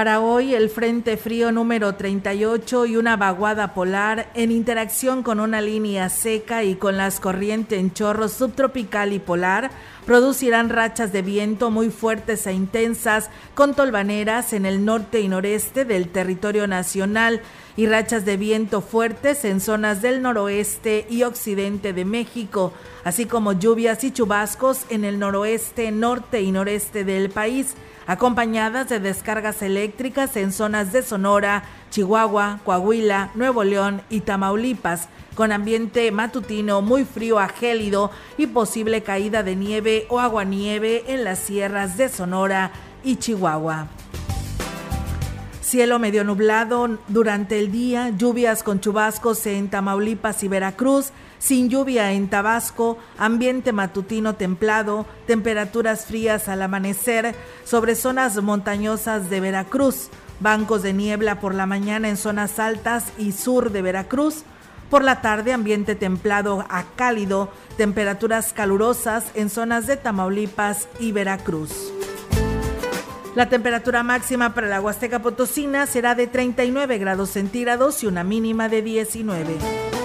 Para hoy, el Frente Frío número 38 y una vaguada polar en interacción con una línea seca y con las corrientes en chorro subtropical y polar producirán rachas de viento muy fuertes e intensas con tolvaneras en el norte y noreste del territorio nacional y rachas de viento fuertes en zonas del noroeste y occidente de México, así como lluvias y chubascos en el noroeste, norte y noreste del país acompañadas de descargas eléctricas en zonas de Sonora, Chihuahua, Coahuila, Nuevo León y Tamaulipas, con ambiente matutino muy frío a gélido y posible caída de nieve o aguanieve en las sierras de Sonora y Chihuahua. Cielo medio nublado durante el día, lluvias con chubascos en Tamaulipas y Veracruz, sin lluvia en Tabasco, ambiente matutino templado, temperaturas frías al amanecer sobre zonas montañosas de Veracruz, bancos de niebla por la mañana en zonas altas y sur de Veracruz, por la tarde ambiente templado a cálido, temperaturas calurosas en zonas de Tamaulipas y Veracruz. La temperatura máxima para la Huasteca Potosina será de 39 grados centígrados y una mínima de 19.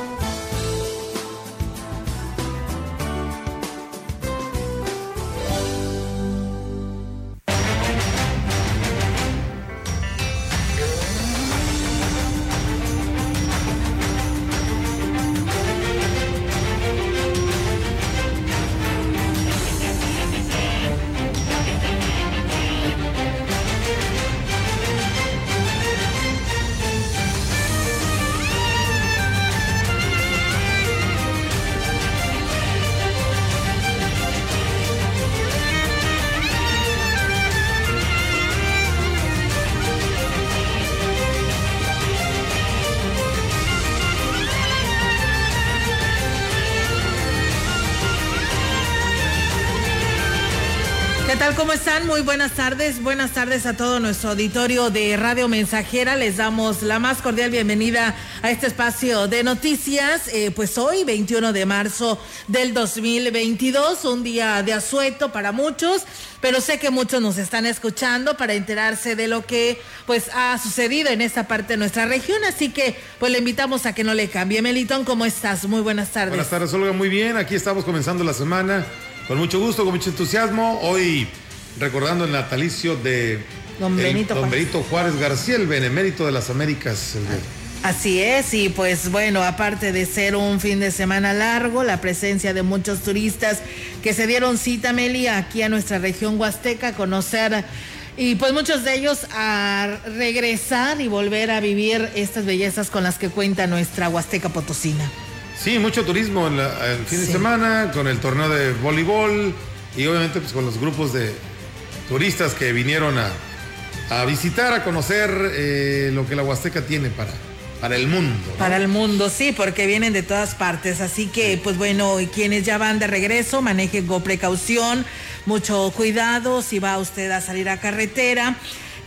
Muy buenas tardes. Buenas tardes a todo nuestro auditorio de Radio Mensajera. Les damos la más cordial bienvenida a este espacio de noticias. Eh, pues hoy, 21 de marzo del 2022, un día de asueto para muchos, pero sé que muchos nos están escuchando para enterarse de lo que pues ha sucedido en esta parte de nuestra región. Así que pues le invitamos a que no le cambie. Melitón, ¿cómo estás? Muy buenas tardes. Buenas tardes, Olga. Muy bien. Aquí estamos comenzando la semana. Con mucho gusto, con mucho entusiasmo. Hoy recordando el natalicio de don, Benito, Juárez. García, el benemérito de las Américas. Así es, y pues bueno, aparte de ser un fin de semana largo, la presencia de muchos turistas que se dieron cita, Meli, aquí a nuestra región huasteca, conocer y pues muchos de ellos a regresar y volver a vivir estas bellezas con las que cuenta nuestra Huasteca Potosina. Sí, mucho turismo el, fin de semana, con el torneo de voleibol y obviamente pues con los grupos de, turistas que vinieron a, visitar, a conocer eh, lo que la Huasteca tiene para, para el mundo. Para el mundo, sí, porque vienen de todas partes. Así que, pues bueno, quienes ya van de regreso, manejen con precaución, mucho cuidado si va usted a salir a carretera.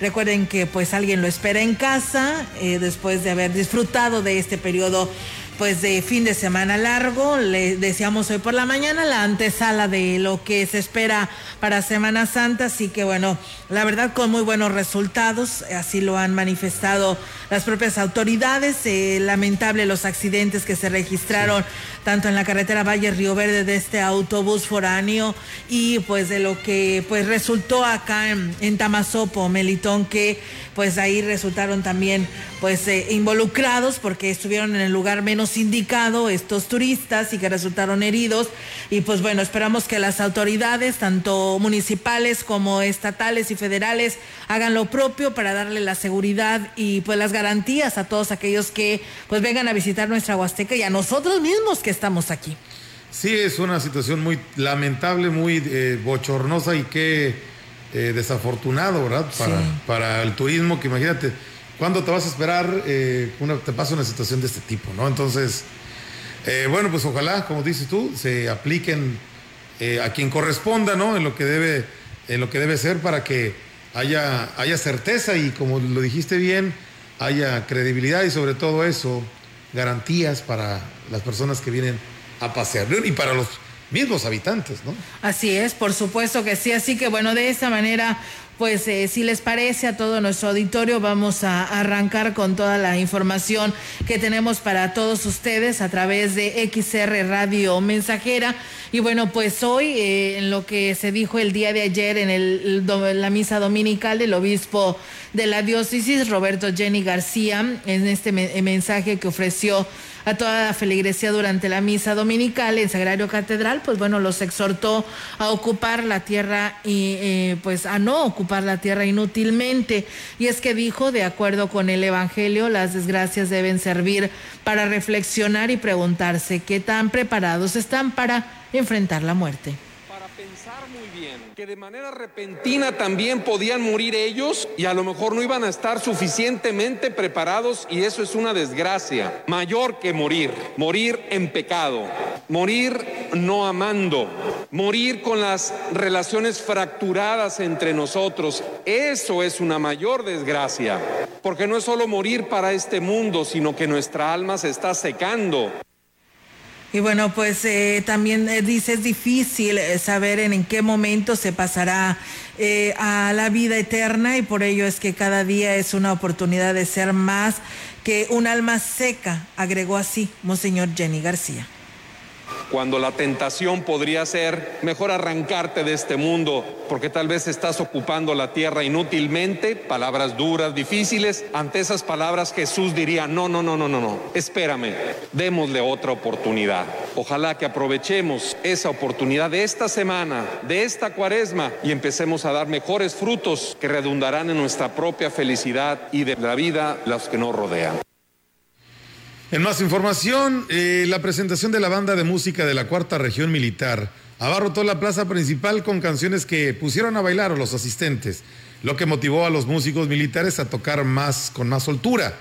Recuerden que pues alguien lo espera en casa eh, después de haber disfrutado de este periodo pues de fin de semana largo. Le decíamos hoy por la mañana la antesala de lo que se espera para Semana Santa, así que bueno, la verdad con muy buenos resultados, así lo han manifestado las propias autoridades. Eh, lamentable los accidentes que se registraron tanto en la carretera Valle Río Verde de este autobús foráneo y pues de lo que pues resultó acá en, en Tamazopo, Melitón, que pues ahí resultaron también pues eh, involucrados porque estuvieron en el lugar menos indicado estos turistas y que resultaron heridos. Y pues bueno, esperamos que las autoridades, tanto municipales como estatales y federales, hagan lo propio para darle la seguridad y pues las garantías a todos aquellos que pues vengan a visitar nuestra Huasteca y a nosotros mismos que estamos aquí. Sí, es una situación muy lamentable, muy eh, bochornosa y qué eh, desafortunado, ¿verdad? Para, para el turismo, que imagínate, ¿cuándo te vas a esperar eh, una, te pasa una situación de este tipo, ¿no? Entonces, bueno, pues ojalá, como dices tú, se apliquen a quien corresponda, ¿no? En lo que debe, en lo que debe ser para que haya, haya certeza y como lo dijiste bien, haya credibilidad y sobre todo eso, garantías para las personas que vienen a pasear y para los mismos habitantes, ¿no? Así es, por supuesto que sí. Así que bueno, de esta manera, pues eh, si les parece a todo nuestro auditorio, vamos a arrancar con toda la información que tenemos para todos ustedes a través de XR Radio Mensajera. Y bueno, pues hoy, eh, en lo que se dijo el día de ayer en el, la misa dominical del obispo de la diócesis, Roberto Jenny García, en este mensaje que ofreció a toda la feligresía durante la misa dominical en Sagrario Catedral, pues bueno, los exhortó a ocupar la tierra y eh, pues a no ocupar la tierra inútilmente. Y es que dijo, de acuerdo con el Evangelio, las desgracias deben servir para reflexionar y preguntarse qué tan preparados están para enfrentar la muerte que de manera repentina también podían morir ellos y a lo mejor no iban a estar suficientemente preparados y eso es una desgracia mayor que morir, morir en pecado, morir no amando, morir con las relaciones fracturadas entre nosotros, eso es una mayor desgracia, porque no es solo morir para este mundo, sino que nuestra alma se está secando. Y bueno, pues eh, también eh, dice, es difícil eh, saber en, qué momento se pasará a la vida eterna y por ello es que cada día es una oportunidad de ser más que un alma seca, agregó así Monseñor Jenny García cuando la tentación podría ser mejor arrancarte de este mundo porque tal vez estás ocupando la tierra inútilmente, palabras duras, difíciles, ante esas palabras Jesús diría, no, no, no, no, no, no, espérame, démosle otra oportunidad. Ojalá que aprovechemos esa oportunidad de esta semana, de esta cuaresma y empecemos a dar mejores frutos que redundarán en nuestra propia felicidad y de la vida los que nos rodean. En más información, eh, la presentación de la banda de música de la Cuarta Región Militar abarrotó la plaza principal con canciones que pusieron a bailar a los asistentes, lo que motivó a los músicos militares a tocar más con más soltura.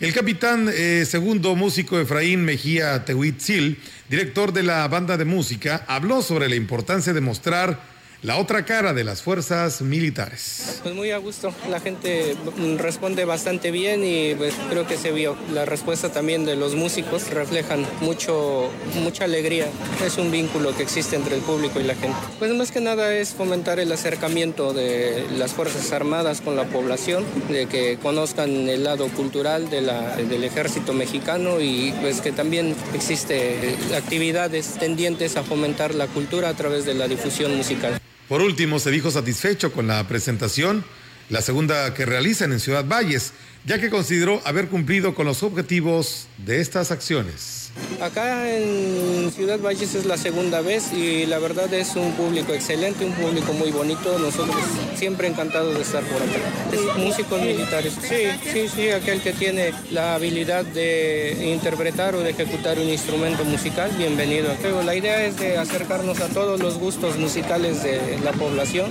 El capitán eh, segundo músico Efraín Mejía Tehuitzil, director de la banda de música, habló sobre la importancia de mostrar la otra cara de las fuerzas militares. Pues muy a gusto, la gente responde bastante bien y pues creo que se vio. La respuesta también de los músicos reflejan mucho, mucha alegría. Es un vínculo que existe entre el público y la gente. Pues más que nada es fomentar el acercamiento de las Fuerzas Armadas con la población, de que conozcan el lado cultural del ejército mexicano y pues que también existe actividades tendientes a fomentar la cultura a través de la difusión musical. Por último, se dijo satisfecho con la presentación, la segunda que realizan en Ciudad Valles, ya que consideró haber cumplido con los objetivos de estas acciones. Acá en Ciudad Valles es la segunda vez y la verdad es un público excelente, un público muy bonito. Nosotros siempre encantados de estar por acá. músicos militares. Sí, sí, sí, aquel que tiene la habilidad de interpretar o de ejecutar un instrumento musical, bienvenido. Pero la idea es de acercarnos a todos los gustos musicales de la población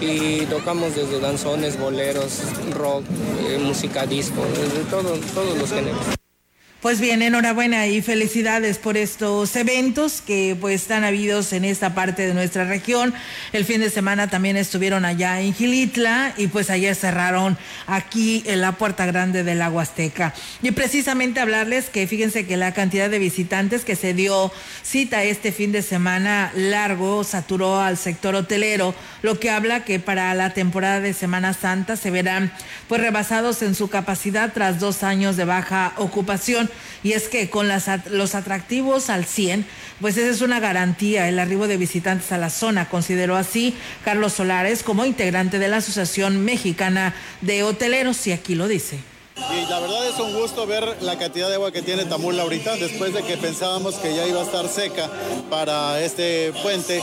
y tocamos desde danzones, boleros, rock, eh, música disco, desde todo, todos los géneros. Pues bien, enhorabuena y felicidades por estos eventos que pues están habidos en esta parte de nuestra región. El fin de semana también estuvieron allá en Gilitla y pues allá cerraron aquí en la Puerta Grande del la Huasteca. Y precisamente hablarles que fíjense que la cantidad de visitantes que se dio cita este fin de semana largo saturó al sector hotelero, lo que habla que para la temporada de Semana Santa se verán pues rebasados en su capacidad tras dos años de baja ocupación y es que con los atractivos al 100, pues esa es una garantía el arribo de visitantes a la zona, consideró así Carlos Solares como integrante de la Asociación Mexicana de Hoteleros y aquí lo dice Y la verdad es un gusto ver la cantidad de agua que tiene Tamul ahorita, después de que pensábamos que ya iba a estar seca para este puente,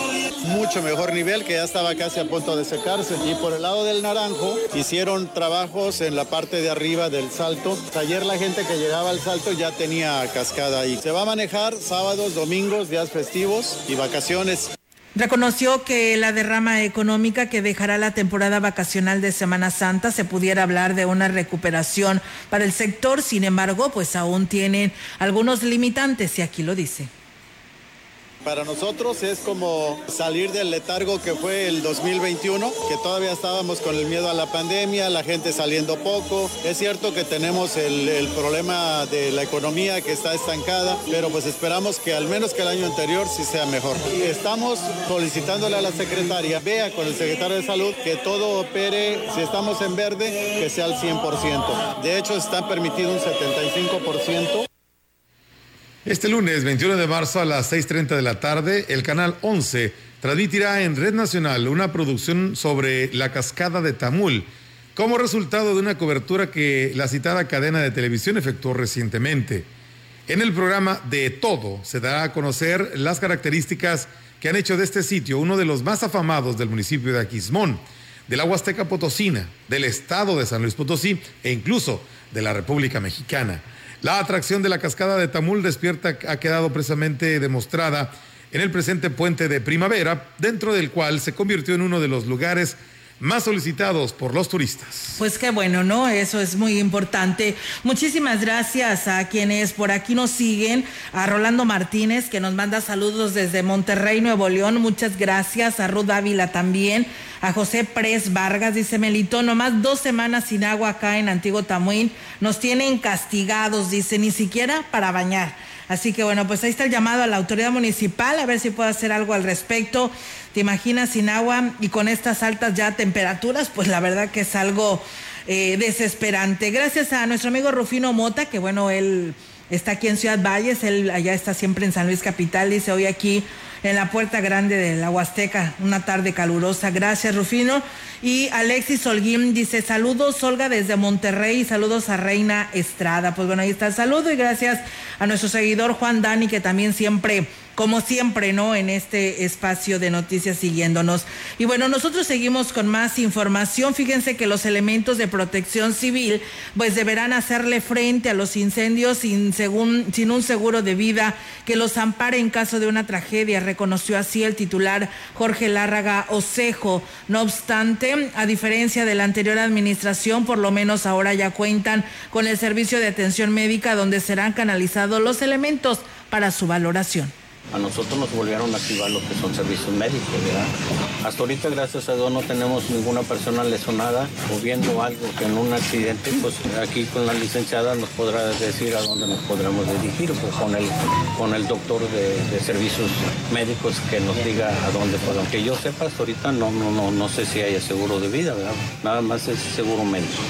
mucho mejor nivel, que ya estaba casi a punto de secarse. Y por el lado del Naranjo, hicieron trabajos en la parte de arriba del salto. Ayer la gente que llegaba al salto ya tenía cascada ahí. Se va a manejar sábados, domingos, días festivos y vacaciones. Reconoció que la derrama económica que dejará la temporada vacacional de Semana Santa se pudiera hablar de una recuperación para el sector, sin embargo, pues aún tienen algunos limitantes y aquí lo dice. Para nosotros es como salir del letargo que fue el 2021, que todavía estábamos con el miedo a la pandemia, la gente saliendo poco. Es cierto que tenemos el, problema de la economía que está estancada, pero pues esperamos que al menos que el año anterior sí sea mejor. Estamos solicitándole a la secretaria, vea con el secretario de salud, que todo opere, si estamos en verde, que sea al 100%. De hecho, está permitido un 75%. Este lunes 21 de marzo a las 6.30 de la tarde, el canal 11 transmitirá en Red Nacional una producción sobre la cascada de Tamul, como resultado de una cobertura que la citada cadena de televisión efectuó recientemente. En el programa De Todo se dará a conocer las características que han hecho de este sitio uno de los más afamados del municipio de Aquismón, de la Huasteca Potosina, del estado de San Luis Potosí e incluso de la República Mexicana. La atracción de la cascada de Tamul despierta ha quedado precisamente demostrada en el presente puente de primavera, dentro del cual se convirtió en uno de los lugares más solicitados por los turistas. Pues qué bueno, ¿no? Eso es muy importante. Muchísimas gracias a quienes por aquí nos siguen, a Rolando Martínez, que nos manda saludos desde Monterrey, Nuevo León. Muchas gracias. A Ruth Ávila también. A José Pres Vargas, dice Melito, nomás dos semanas sin agua acá en Antiguo Tamuín. Nos tienen castigados, dice, ni siquiera para bañar. Así que bueno, pues ahí está el llamado a la autoridad municipal a ver si puede hacer algo al respecto. ¿Te imaginas sin agua y con estas altas ya temperaturas? Pues la verdad que es algo eh, desesperante. Gracias a nuestro amigo Rufino Mota, que bueno, él está aquí en Ciudad Valles, él allá está siempre en San Luis Capital, dice hoy aquí en la puerta grande de la Huasteca, una tarde calurosa. Gracias, Rufino. Y Alexis Holguín dice, saludos Olga desde Monterrey, saludos a Reina Estrada. Pues bueno, ahí está el saludo y gracias a nuestro seguidor Juan Dani, que también siempre como siempre, ¿no? En este espacio de noticias siguiéndonos. Y bueno, nosotros seguimos con más información. Fíjense que los elementos de protección civil, pues deberán hacerle frente a los incendios sin, según, sin un seguro de vida que los ampare en caso de una tragedia, reconoció así el titular Jorge Lárraga Osejo. No obstante, a diferencia de la anterior administración, por lo menos ahora ya cuentan con el servicio de atención médica donde serán canalizados los elementos para su valoración a nosotros nos volvieron a activar lo que son servicios médicos, ¿verdad? Hasta ahorita, gracias a Dios, no tenemos ninguna persona lesionada o viendo algo que en un accidente, pues aquí con la licenciada nos podrá decir a dónde nos podremos dirigir, pues con el, con el doctor de, servicios médicos que nos diga a dónde podemos. Que yo sepa, hasta ahorita no, no, no, no sé si haya seguro de vida, ¿verdad? Nada más es seguro médico.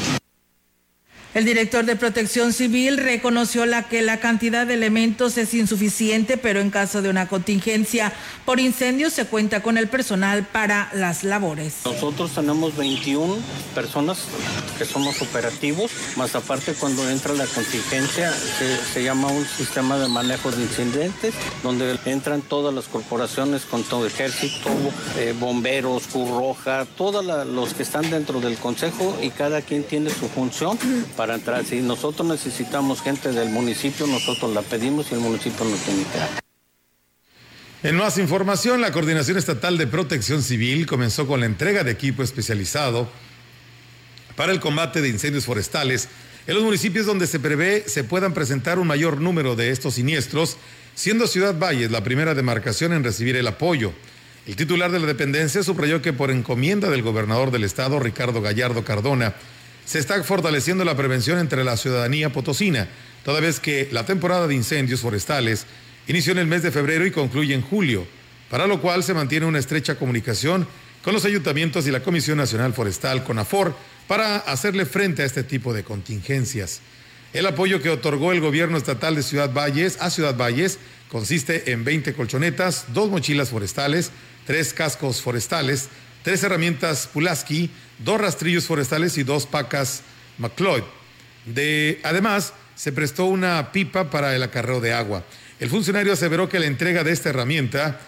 El director de Protección Civil reconoció la que la cantidad de elementos es insuficiente, pero en caso de una contingencia por incendio se cuenta con el personal para las labores. Nosotros tenemos 21 personas que somos operativos, más aparte cuando entra la contingencia se, llama un sistema de manejo de incidentes, donde entran todas las corporaciones con todo ejército, eh, bomberos, Cruz todos los que están dentro del consejo y cada quien tiene su función para entrar. Si nosotros necesitamos gente del municipio, nosotros la pedimos y el municipio nos tiene que dar. En más información, la Coordinación Estatal de Protección Civil comenzó con la entrega de equipo especializado para el combate de incendios forestales en los municipios donde se prevé se puedan presentar un mayor número de estos siniestros, siendo Ciudad Valles la primera demarcación en recibir el apoyo. El titular de la dependencia subrayó que por encomienda del gobernador del estado, Ricardo Gallardo Cardona, se está fortaleciendo la prevención entre la ciudadanía potosina, toda vez que la temporada de incendios forestales inició en el mes de febrero y concluye en julio, para lo cual se mantiene una estrecha comunicación con los ayuntamientos y la Comisión Nacional Forestal, CONAFOR, para hacerle frente a este tipo de contingencias. El apoyo que otorgó el gobierno estatal de Ciudad Valles a Ciudad Valles consiste en 20 colchonetas, dos mochilas forestales, tres cascos forestales, tres herramientas Pulaski, dos rastrillos forestales y dos pacas McLeod. De, además, se prestó una pipa para el acarreo de agua. El funcionario aseveró que la entrega de esta herramienta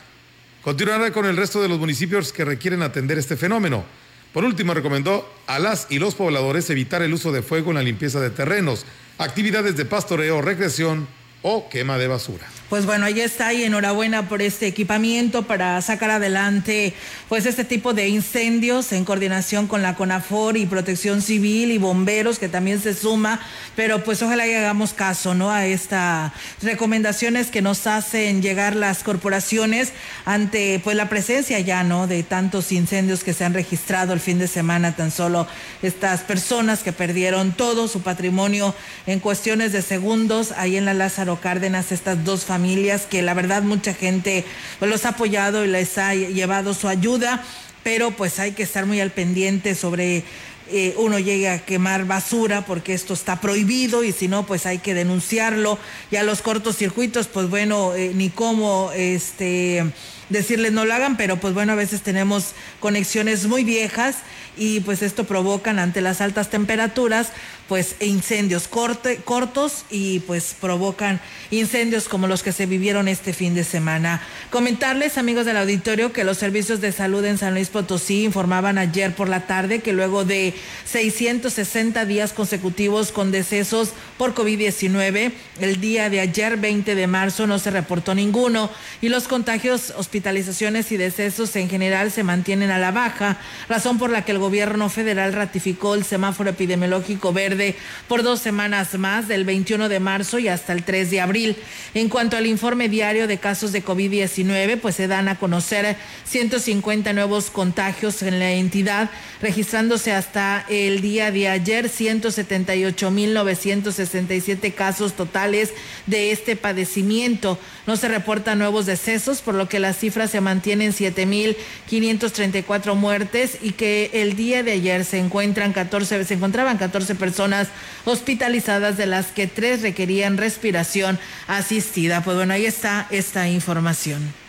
continuará con el resto de los municipios que requieren atender este fenómeno. Por último, recomendó a las y los pobladores evitar el uso de fuego en la limpieza de terrenos, actividades de pastoreo, recreación o quema de basura. Pues bueno, ahí está y enhorabuena por este equipamiento para sacar adelante pues este tipo de incendios en coordinación con la CONAFOR y Protección Civil y bomberos que también se suma, pero pues ojalá y hagamos caso, ¿no? a estas recomendaciones que nos hacen llegar las corporaciones ante pues la presencia ya, ¿no? de tantos incendios que se han registrado el fin de semana, tan solo estas personas que perdieron todo su patrimonio en cuestiones de segundos ahí en la Lázaro Cárdenas, estas dos familias familias que la verdad mucha gente pues, los ha apoyado y les ha llevado su ayuda, pero pues hay que estar muy al pendiente sobre eh, uno llegue a quemar basura porque esto está prohibido y si no pues hay que denunciarlo. Y a los cortocircuitos pues bueno eh, ni cómo este decirles no lo hagan pero pues bueno a veces tenemos conexiones muy viejas y pues esto provocan ante las altas temperaturas pues incendios corte, cortos y pues provocan incendios como los que se vivieron este fin de semana. Comentarles, amigos del auditorio, que los servicios de salud en San Luis Potosí informaban ayer por la tarde que luego de 660 días consecutivos con decesos por COVID-19, el día de ayer 20 de marzo no se reportó ninguno y los contagios, hospitalizaciones y decesos en general se mantienen a la baja, razón por la que el gobierno federal ratificó el semáforo epidemiológico verde por dos semanas más, del 21 de marzo y hasta el 3 de abril. En cuanto al informe diario de casos de COVID-19, pues se dan a conocer 150 nuevos contagios en la entidad, registrándose hasta el día de ayer 178.967 casos totales de este padecimiento. No se reportan nuevos decesos, por lo que las cifras se mantienen 7.534 muertes y que el día de ayer se encuentran 14, se encontraban 14 personas hospitalizadas, de las que tres requerían respiración asistida. Pues bueno, ahí está esta información.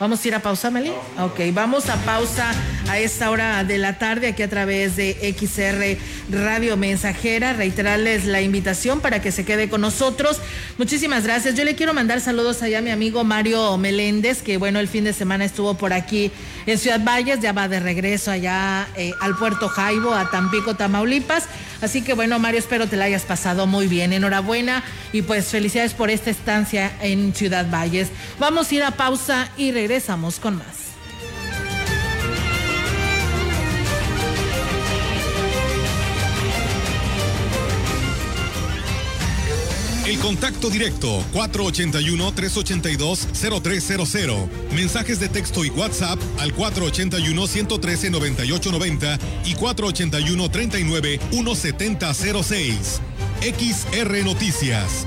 Vamos a ir a pausa, Meli. Ok, vamos a pausa a esta hora de la tarde aquí a través de XR Radio Mensajera. Reiterarles la invitación para que se quede con nosotros. Muchísimas gracias. Yo le quiero mandar saludos allá a mi amigo Mario Meléndez, que bueno, el fin de semana estuvo por aquí en Ciudad Valles, ya va de regreso allá eh, al Puerto Jaibo, a Tampico, Tamaulipas. Así que bueno, Mario, espero te la hayas pasado muy bien. Enhorabuena y pues felicidades por esta estancia en Ciudad Valles. Vamos a ir a pausa y regresamos regresamos con más. El contacto directo 481-382-0300. Mensajes de texto y WhatsApp al 481-113-9890 y 481-39-1706. XR Noticias.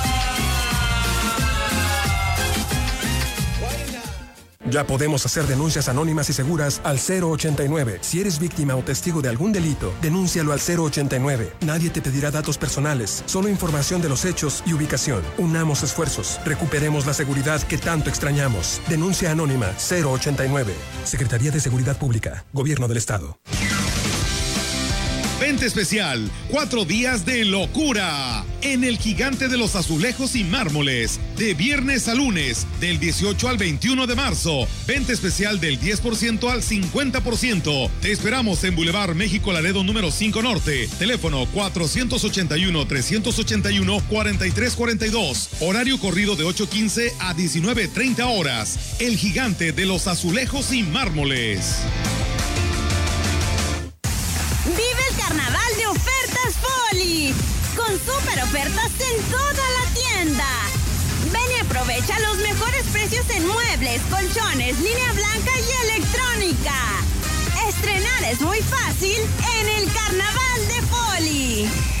Ya podemos hacer denuncias anónimas y seguras al 089. Si eres víctima o testigo de algún delito, denúncialo al 089. Nadie te pedirá datos personales, solo información de los hechos y ubicación. Unamos esfuerzos, recuperemos la seguridad que tanto extrañamos. Denuncia anónima 089. Secretaría de Seguridad Pública, Gobierno del Estado. Vente especial, cuatro días de locura en el gigante de los azulejos y mármoles, de viernes a lunes, del 18 al 21 de marzo. Vente especial del 10% al 50%. Te esperamos en Boulevard México Laredo número 5 Norte. Teléfono 481-381-4342. Horario corrido de 8.15 a 19.30 horas. El gigante de los azulejos y mármoles. En toda la tienda. Ven y aprovecha los mejores precios en muebles, colchones, línea blanca y electrónica. Estrenar es muy fácil en el Carnaval de Poli.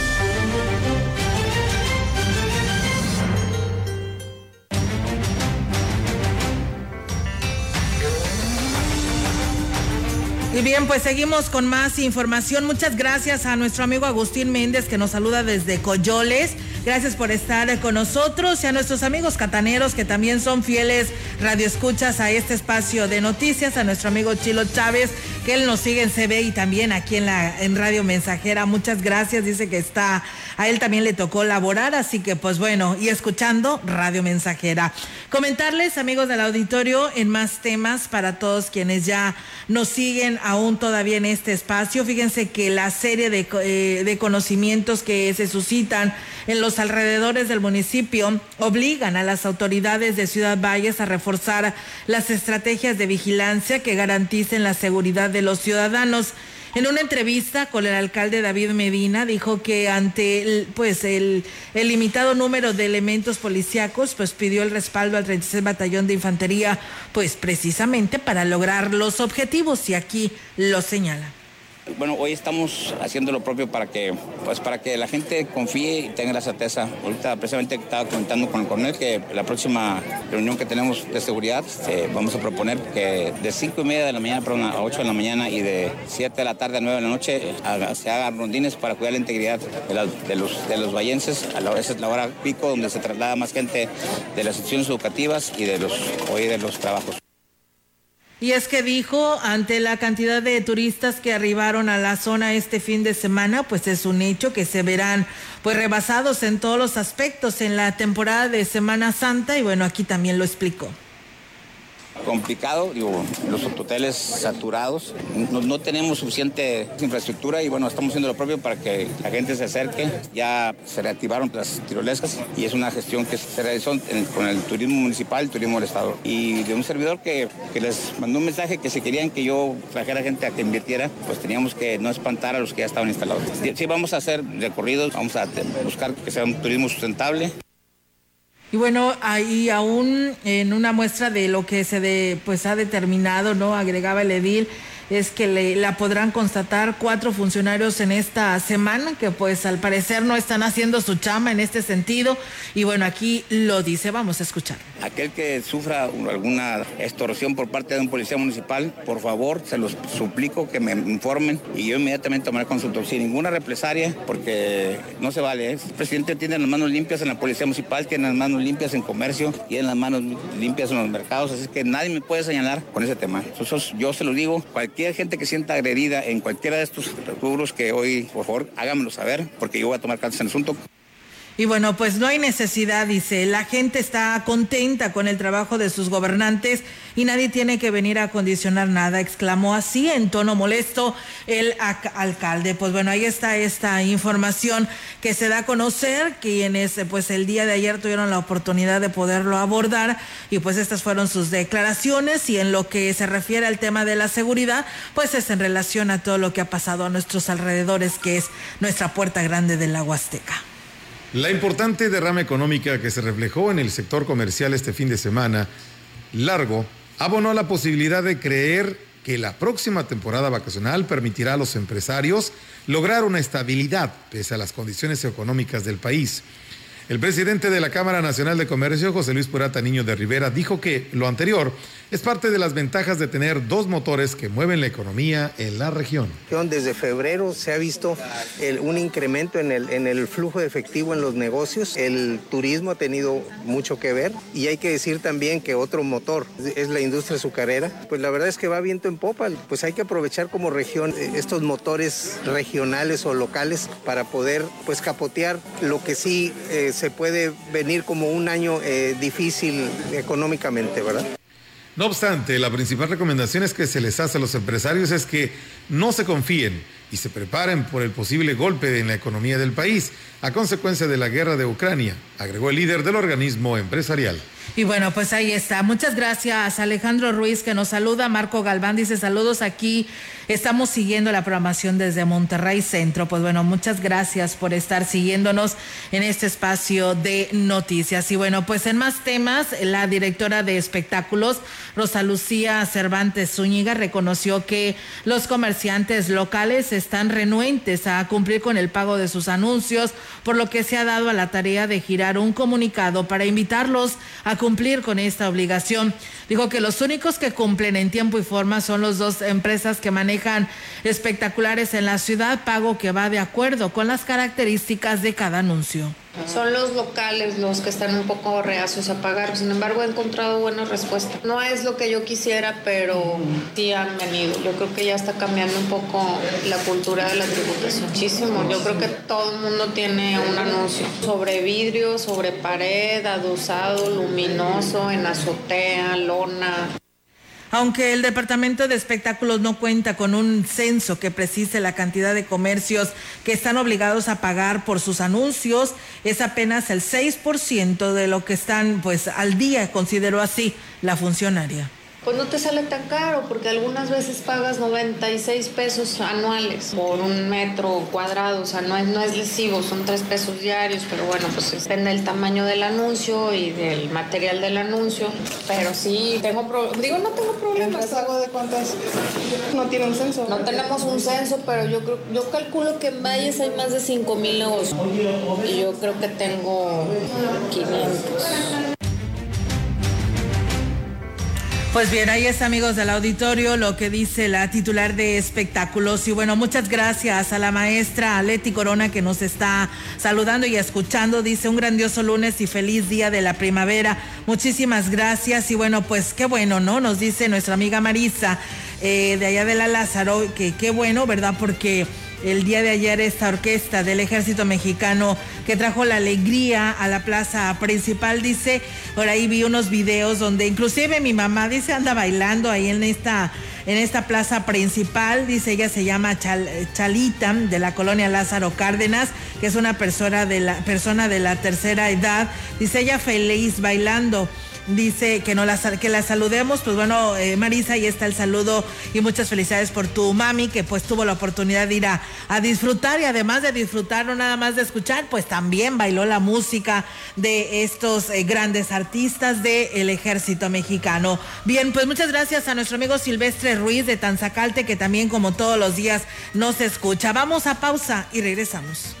Y bien, pues seguimos con más información. Muchas gracias a nuestro amigo Agustín Méndez que nos saluda desde Coyoles. Gracias por estar con nosotros y a nuestros amigos cataneros que también son fieles radioescuchas a este espacio de noticias, a nuestro amigo Chilo Chávez, que él nos sigue en CB y también aquí en la en Radio Mensajera. Muchas gracias. Dice que está, a él también le tocó laborar, así que pues bueno, y escuchando Radio Mensajera. Comentarles, amigos del auditorio, en más temas para todos quienes ya nos siguen aún todavía en este espacio. Fíjense que la serie de, eh, de conocimientos que se suscitan en los alrededores del municipio obligan a las autoridades de Ciudad Valles a reforzar las estrategias de vigilancia que garanticen la seguridad de los ciudadanos. En una entrevista con el alcalde David Medina dijo que ante el, pues el limitado número de elementos policíacos pues pidió el respaldo al 36 Batallón de Infantería pues precisamente para lograr los objetivos y aquí lo señala. Bueno, hoy estamos haciendo lo propio para que, pues, para que la gente confíe y tenga la certeza. Ahorita precisamente estaba comentando con el coronel que la próxima reunión que tenemos de seguridad eh, vamos a proponer que de 5 y media de la mañana perdón, a 8 de la mañana y de 7 de la tarde a 9 de la noche se hagan rondines para cuidar la integridad de, los, de los vallenses. Esa es la hora pico donde se traslada más gente de las instituciones educativas y de los, hoy de los trabajos. Y es que dijo, ante la cantidad de turistas que arribaron a la zona este fin de semana, pues es un hecho que se verán pues rebasados en todos los aspectos en la temporada de Semana Santa y bueno, aquí también lo explicó complicado, los hoteles saturados, no, tenemos suficiente infraestructura y bueno, estamos haciendo lo propio para que la gente se acerque. Ya se reactivaron las tirolesas y es una gestión que se realizó con el turismo municipal, el turismo del Estado. Y de un servidor que, que, les mandó un mensaje que si querían que yo trajera gente a que invirtiera, pues teníamos que no espantar a los que ya estaban instalados. Sí, vamos a hacer recorridos, vamos a buscar que sea un turismo sustentable. Y bueno, ahí aún en una muestra de lo que se de, pues ha determinado, ¿no? Agregaba el edil, es que la podrán constatar cuatro funcionarios en esta semana que pues al parecer no están haciendo su chama en este sentido. Y bueno aquí lo dice vamos a escuchar aquel que sufra alguna extorsión por parte de un policía municipal por favor se los suplico que me informen y yo inmediatamente tomaré consulta. Sin ninguna represalia porque no se vale ¿eh? el presidente tiene las manos limpias en la policía municipal tiene las manos limpias en comercio y en las manos limpias en los mercados así que nadie me puede señalar con ese tema. Eso, yo se lo digo cualquier cualquier gente que sienta agredida en cualquiera de estos rubros que hoy, por favor, háganmelo saber, porque yo voy a tomar cartas en el asunto. Y bueno, pues no hay necesidad, dice, la gente está contenta con el trabajo de sus gobernantes y nadie tiene que venir a condicionar nada, exclamó así en tono molesto el alcalde. Pues bueno, ahí está esta información que se da a conocer, quienes pues el día de ayer tuvieron la oportunidad de poderlo abordar y pues estas fueron sus declaraciones y en lo que se refiere al tema de la seguridad, pues es en relación a todo lo que ha pasado a nuestros alrededores, que es nuestra puerta grande del agua azteca. La importante derrama económica que se reflejó en el sector comercial este fin de semana largo abonó la posibilidad de creer que la próxima temporada vacacional permitirá a los empresarios lograr una estabilidad pese a las condiciones económicas del país. El presidente de la Cámara Nacional de Comercio, José Luis Purata Niño de Rivera, dijo que lo anterior es parte de las ventajas de tener dos motores que mueven la economía en la región. Desde febrero se ha visto un incremento en el, flujo de efectivo en los negocios. El turismo ha tenido mucho que ver y hay que decir también que otro motor es la industria azucarera. Pues la verdad es que va viento en popa. Pues hay que aprovechar como región eh, estos motores regionales o locales para poder pues capotear lo que sí eh, se puede venir como un año eh, difícil económicamente, ¿verdad? No obstante, la principal recomendación es que se les hace a los empresarios es que no se confíen y se preparen por el posible golpe en la economía del país a consecuencia de la guerra de Ucrania, agregó el líder del organismo empresarial. Y bueno, pues ahí está. Muchas gracias Alejandro Ruiz que nos saluda. Marco Galván dice saludos aquí. Estamos siguiendo la programación desde Monterrey Centro. Pues bueno, muchas gracias por estar siguiéndonos en este espacio de noticias. Y bueno, pues en más temas, la directora de espectáculos, Rosa Lucía Cervantes Zúñiga, reconoció que los comerciantes locales están renuentes a cumplir con el pago de sus anuncios, por lo que se ha dado a la tarea de girar un comunicado para invitarlos a cumplir con esta obligación. Dijo que los únicos que cumplen en tiempo y forma son las dos empresas que manejan espectaculares en la ciudad, pago que va de acuerdo con las características de cada anuncio. Son los locales los que están un poco reacios a pagar. Sin embargo, he encontrado buenas respuestas. No es lo que yo quisiera, pero sí han venido. Yo creo que ya está cambiando un poco la cultura de la tributación. Muchísimo. Yo creo que todo el mundo tiene un anuncio sobre vidrio, sobre pared, adosado, luminoso, en azotea, lona. Aunque el Departamento de Espectáculos no cuenta con un censo que precise la cantidad de comercios que están obligados a pagar por sus anuncios, es apenas el 6% de lo que están pues al día, consideró así la funcionaria pues no te sale tan caro porque algunas veces pagas 96 pesos anuales por un metro cuadrado, o sea, no es, no es lesivo, son 3 pesos diarios, pero bueno, pues depende del tamaño del anuncio y del material del anuncio, pero sí, tengo digo, no tengo problemas. ¿El de cuántas? No tiene un censo. No tenemos un censo, pero yo creo, yo calculo que en Valles hay más de 5 mil negocios y yo creo que tengo 500. Pues bien, ahí está amigos del auditorio lo que dice la titular de espectáculos y bueno, muchas gracias a la maestra Leti Corona que nos está saludando y escuchando, dice un grandioso lunes y feliz día de la primavera, muchísimas gracias y bueno, pues qué bueno, ¿no? Nos dice nuestra amiga Marisa eh, de allá de la Lázaro, que qué bueno, ¿verdad? Porque el día de ayer esta orquesta del ejército mexicano que trajo la alegría a la plaza principal. Dice, por ahí vi unos videos donde inclusive mi mamá dice anda bailando ahí en esta, en esta plaza principal. Dice ella se llama Chalita de la colonia Lázaro Cárdenas, que es una persona de la, persona de la tercera edad. Dice ella feliz bailando dice que no la, que la saludemos. Pues bueno, eh, Marisa, ahí está el saludo y muchas felicidades por tu mami que pues tuvo la oportunidad de ir a, disfrutar y además de disfrutar, no nada más de escuchar, pues también bailó la música de estos eh, grandes artistas del ejército mexicano. Bien, pues muchas gracias a nuestro amigo Silvestre Ruiz de Tanzacalte que también como todos los días nos escucha. Vamos a pausa y regresamos.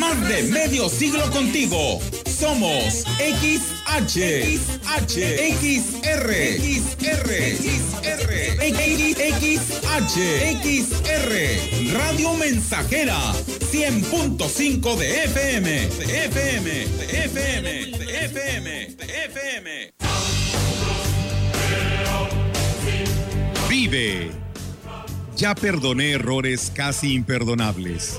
Más de medio siglo contigo. Somos XH, XH, XR, XR, XR, XH, XR, Radio Mensajera, 100.5 de FM, de FM, de FM, de FM, de FM. Vive. Ya perdoné errores casi imperdonables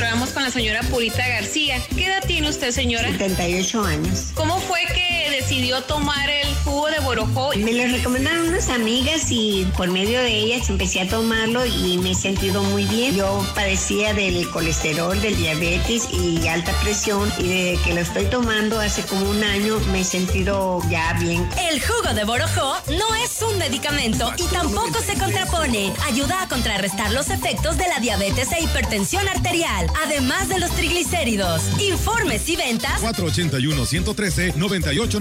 Encontramos con la señora Purita García. ¿Qué edad tiene usted, señora? 78 años. ¿Cómo fue que decidió tomar el jugo de borojó? Me lo recomendaron unas amigas y por medio de ellas empecé a tomarlo y me he sentido muy bien. Yo padecía del colesterol, del diabetes y alta presión y desde que lo estoy tomando hace como un año me he sentido ya bien. El jugo de borojó no es un medicamento y tampoco se contrapone. Ayuda a contrarrestar los efectos de la diabetes e hipertensión arterial, además de los triglicéridos. Informes y ventas 481 113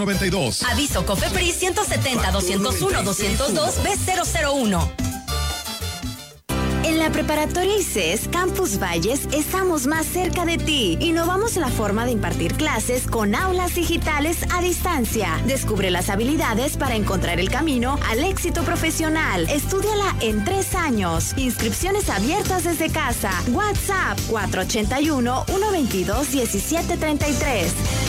9892. Aviso COFEPRIS 170 201 202 B001. En la preparatoria ICES Campus Valles estamos más cerca de ti. Innovamos la forma de impartir clases con aulas digitales a distancia. Descubre las habilidades para encontrar el camino al éxito profesional. Estúdiala en tres años. Inscripciones abiertas desde casa. WhatsApp 481 122 1733.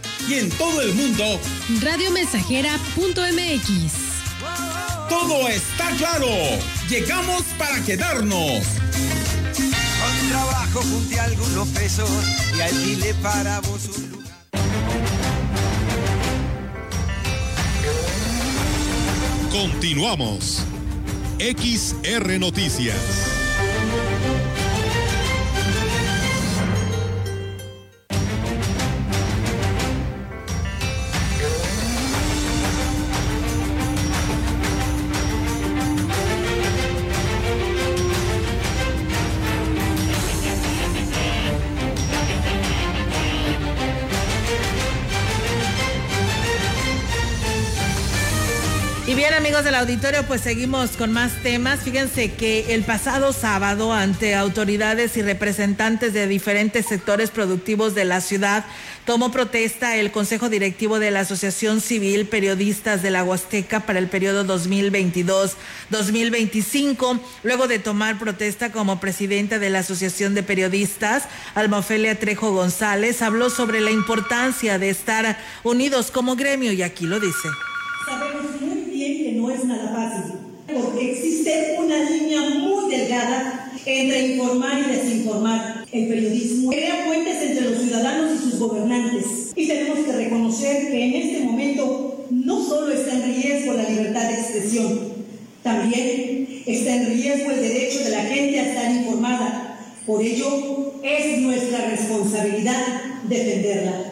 Y en todo el mundo, Radiomensajera.mx. todo está claro. Llegamos para quedarnos. Con trabajo junté algunos pesos y alquilé para vos un lugar. Continuamos. XR Noticias. Amigos del auditorio, pues seguimos con más temas. Fíjense que el pasado sábado, ante autoridades y representantes de diferentes sectores productivos de la ciudad, tomó protesta el Consejo Directivo de la Asociación Civil Periodistas de la Huasteca para el periodo 2022-2025. Luego de tomar protesta como presidenta de la Asociación de Periodistas, Almofelia Trejo González habló sobre la importancia de estar unidos como gremio y aquí lo dice. Sabemos que no es nada fácil, porque existe una línea muy delgada entre informar y desinformar. El periodismo crea puentes entre los ciudadanos y sus gobernantes. Y tenemos que reconocer que en este momento no solo está en riesgo la libertad de expresión, también está en riesgo el derecho de la gente a estar informada. Por ello, es nuestra responsabilidad defenderla.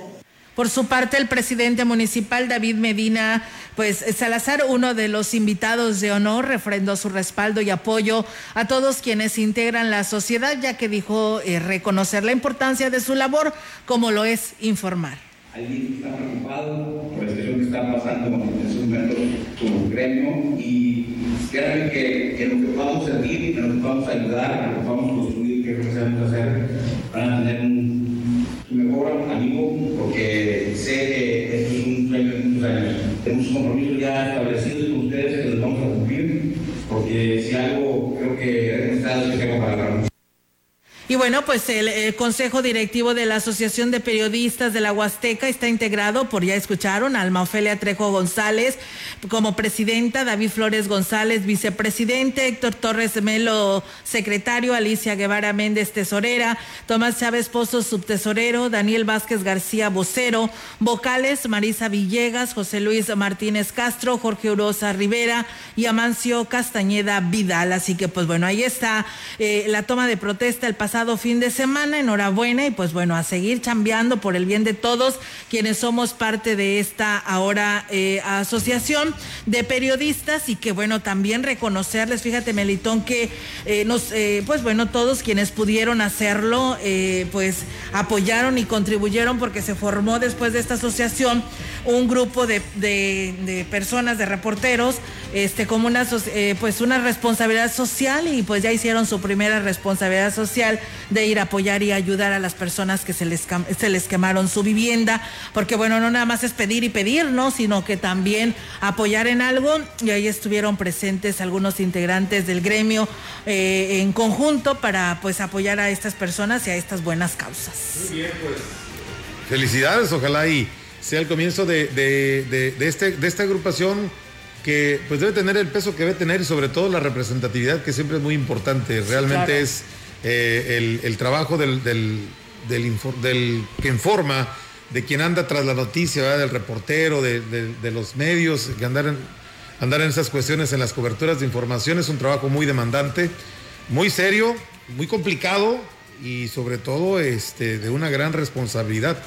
Por su parte, el presidente municipal David Medina, pues Salazar, uno de los invitados de honor, refrendó su respaldo y apoyo a todos quienes integran la sociedad, ya que dijo eh, reconocer la importancia de su labor, como lo es informar. Alguien está preocupado por la situación que está pasando en ese momento su gremio y créanme que en lo que podamos servir, en lo que podamos ayudar, en lo que podamos construir, que es lo que sabemos hacer, van a tener un mejor ya establecido con ustedes que los vamos a cumplir porque si algo creo que está es que para la y bueno, pues el, Consejo Directivo de la Asociación de Periodistas de la Huasteca está integrado por, ya escucharon, Alma Ofelia Trejo González como presidenta, David Flores González vicepresidente, Héctor Torres Melo secretario, Alicia Guevara Méndez tesorera, Tomás Chávez Pozo subtesorero, Daniel Vázquez García vocero, vocales Marisa Villegas, José Luis Martínez Castro, Jorge Urosa Rivera y Amancio Castañeda Vidal. Así que pues bueno, ahí está eh, la toma de protesta el pasado fin de semana. Enhorabuena y pues bueno, a seguir chambeando por el bien de todos quienes somos parte de esta ahora eh, asociación de periodistas y que bueno, también reconocerles, fíjate Melitón, que eh, nos, eh, pues bueno, todos quienes pudieron hacerlo, pues apoyaron y contribuyeron porque se formó después de esta asociación un grupo de, de, de personas, de reporteros, este, como una, pues una responsabilidad social y pues ya hicieron su primera responsabilidad social de ir a apoyar y ayudar a las personas que se les, se les quemaron su vivienda, porque bueno, no nada más es pedir y pedir, ¿no? Sino que también apoyar en algo y ahí estuvieron presentes algunos integrantes del gremio eh, en conjunto para pues apoyar a estas personas y a estas buenas causas. Muy bien, pues. Felicidades, ojalá y sea el comienzo de, de, de, de este, de esta agrupación que pues debe tener el peso que debe tener y sobre todo la representatividad que siempre es muy importante. Realmente claro. es eh, el, el, trabajo del, del, del, del, que informa, de quien anda tras la noticia, ¿verdad? del reportero, de, de, los medios, que andar en, andar en esas cuestiones, en las coberturas de información, es un trabajo muy demandante, muy serio, muy complicado y sobre todo este, de una gran responsabilidad.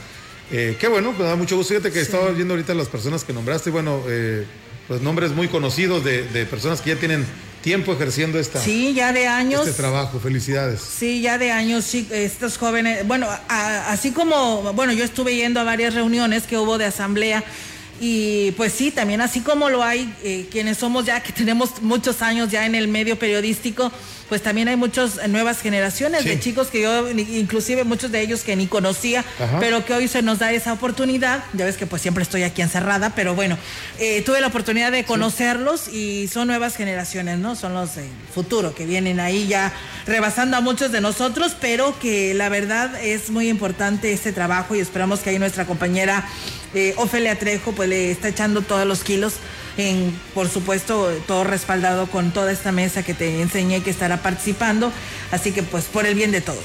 Eh, qué bueno, me da mucho gusto. Fíjate que sí. estaba viendo ahorita las personas que nombraste, bueno, eh, pues nombres muy conocidos de, de personas que ya tienen tiempo ejerciendo esta sí ya de años. este trabajo. Felicidades. Sí ya de años sí, estos jóvenes bueno a, así como bueno yo estuve yendo a varias reuniones que hubo de asamblea y pues sí también así como lo hay eh, quienes somos ya que tenemos muchos años ya en el medio periodístico pues también hay muchas nuevas generaciones sí. de chicos que yo, inclusive muchos de ellos que ni conocía, Ajá. pero que hoy se nos da esa oportunidad. Ya ves que pues siempre estoy aquí encerrada, pero bueno, eh, tuve la oportunidad de conocerlos sí. y son nuevas generaciones, ¿no? Son los del futuro que vienen ahí ya rebasando a muchos de nosotros, pero que la verdad es muy importante este trabajo y esperamos que ahí nuestra compañera eh, Ofelia Trejo pues le está echando todos los kilos en, por supuesto, todo respaldado con toda esta mesa que te enseñé que estará participando. Así que, pues, por el bien de todos.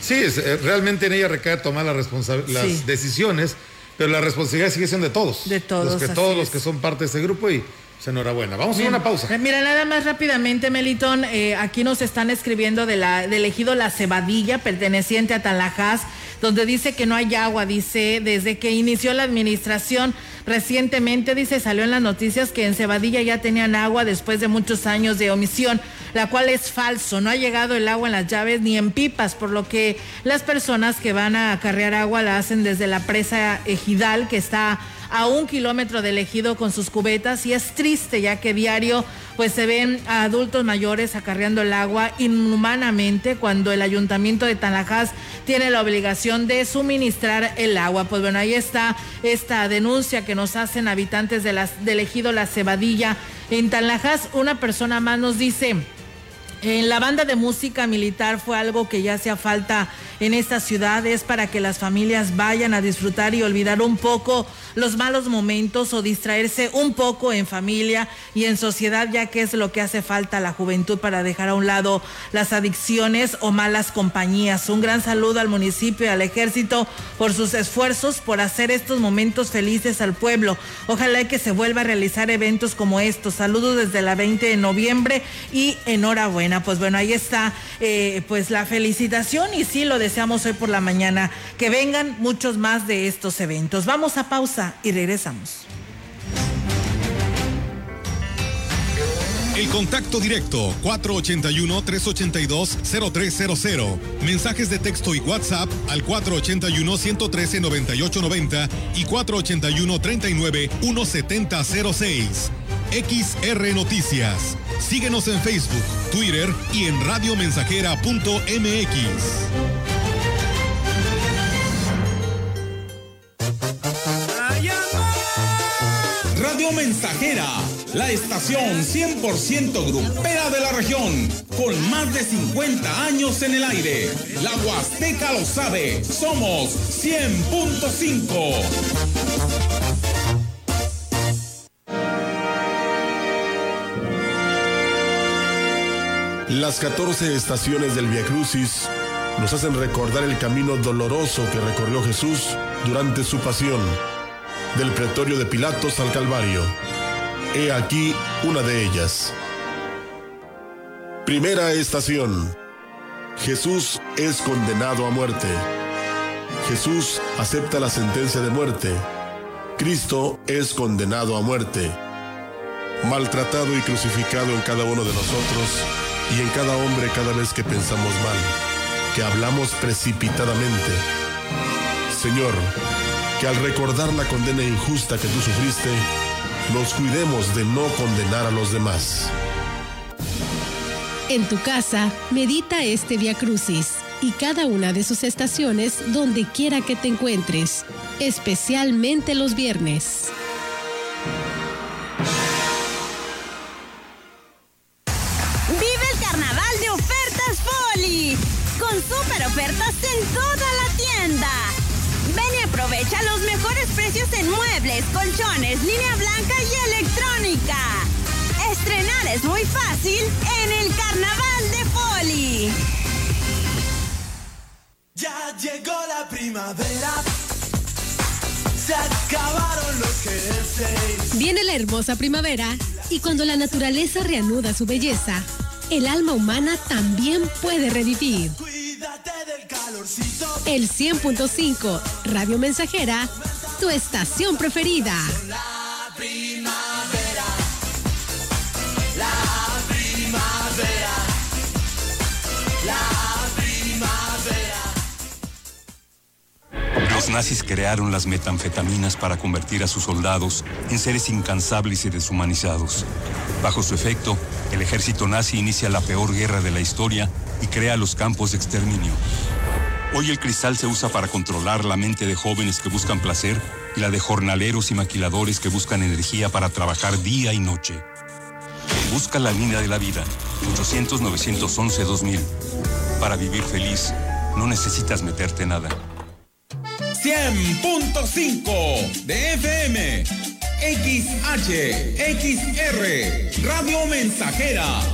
Sí, es, eh, realmente en ella recae tomar la las sí. decisiones, pero la responsabilidad sigue siendo de todos. De todos. Los que, todos es. los que son parte de este grupo y pues, enhorabuena. Vamos Bien. a una pausa. Mira, nada más rápidamente, Melitón, eh, aquí nos están escribiendo de la, del ejido La Cebadilla, perteneciente a Talajás, donde dice que no hay agua, dice, desde que inició la administración Recientemente, dice, salió en las noticias que en Cebadilla ya tenían agua después de muchos años de omisión, la cual es falso. No ha llegado el agua en las llaves ni en pipas, por lo que las personas que van a acarrear agua la hacen desde la presa Ejidal, que está a un kilómetro de ejido con sus cubetas y es triste ya que diario pues se ven a adultos mayores acarreando el agua inhumanamente cuando el ayuntamiento de Tanajás tiene la obligación de suministrar el agua. Pues bueno, ahí está esta denuncia que nos hacen habitantes de las, del ejido La Cebadilla en Tanajás. Una persona más nos dice... En la banda de música militar fue algo que ya hacía falta en esta ciudad, es para que las familias vayan a disfrutar y olvidar un poco los malos momentos o distraerse un poco en familia y en sociedad, ya que es lo que hace falta a la juventud para dejar a un lado las adicciones o malas compañías. Un gran saludo al municipio y al ejército por sus esfuerzos por hacer estos momentos felices al pueblo. Ojalá que se vuelva a realizar eventos como estos. Saludos desde la 20 de noviembre y enhorabuena. Pues bueno, ahí está eh, pues la felicitación y sí lo deseamos hoy por la mañana que vengan muchos más de estos eventos. Vamos a pausa y regresamos. El contacto directo 481-382-0300. Mensajes de texto y WhatsApp al 481-113-9890 y 481-39-1706. XR Noticias. Síguenos en Facebook, Twitter y en radiomensajera.mx. Mensajera, la estación 100% grupera de la región, con más de 50 años en el aire. La Huasteca lo sabe, somos 100.5. Las 14 estaciones del Via Crucis nos hacen recordar el camino doloroso que recorrió Jesús durante su pasión del pretorio de Pilatos al Calvario. He aquí una de ellas. Primera estación. Jesús es condenado a muerte. Jesús acepta la sentencia de muerte. Cristo es condenado a muerte. Maltratado y crucificado en cada uno de nosotros y en cada hombre cada vez que pensamos mal, que hablamos precipitadamente. Señor, que al recordar la condena injusta que tú sufriste, nos cuidemos de no condenar a los demás. En tu casa, medita este Via Crucis y cada una de sus estaciones donde quiera que te encuentres, especialmente los viernes. Muebles, colchones, línea blanca y electrónica. Estrenar es muy fácil en el Carnaval de Poli. Ya llegó la primavera. Se acabaron los jerseys. Viene la hermosa primavera y cuando la naturaleza reanuda su belleza, el alma humana también puede revivir. El 100.5, Radio Mensajera, tu estación preferida. La primavera. La primavera. La primavera. Los nazis crearon las metanfetaminas para convertir a sus soldados en seres incansables y deshumanizados. Bajo su efecto, el ejército nazi inicia la peor guerra de la historia y crea los campos de exterminio. Hoy el cristal se usa para controlar la mente de jóvenes que buscan placer y la de jornaleros y maquiladores que buscan energía para trabajar día y noche. Busca la línea de la vida, 800-911-2000. Para vivir feliz, no necesitas meterte nada. 100.5 de FM, XH, XR, Radio Mensajera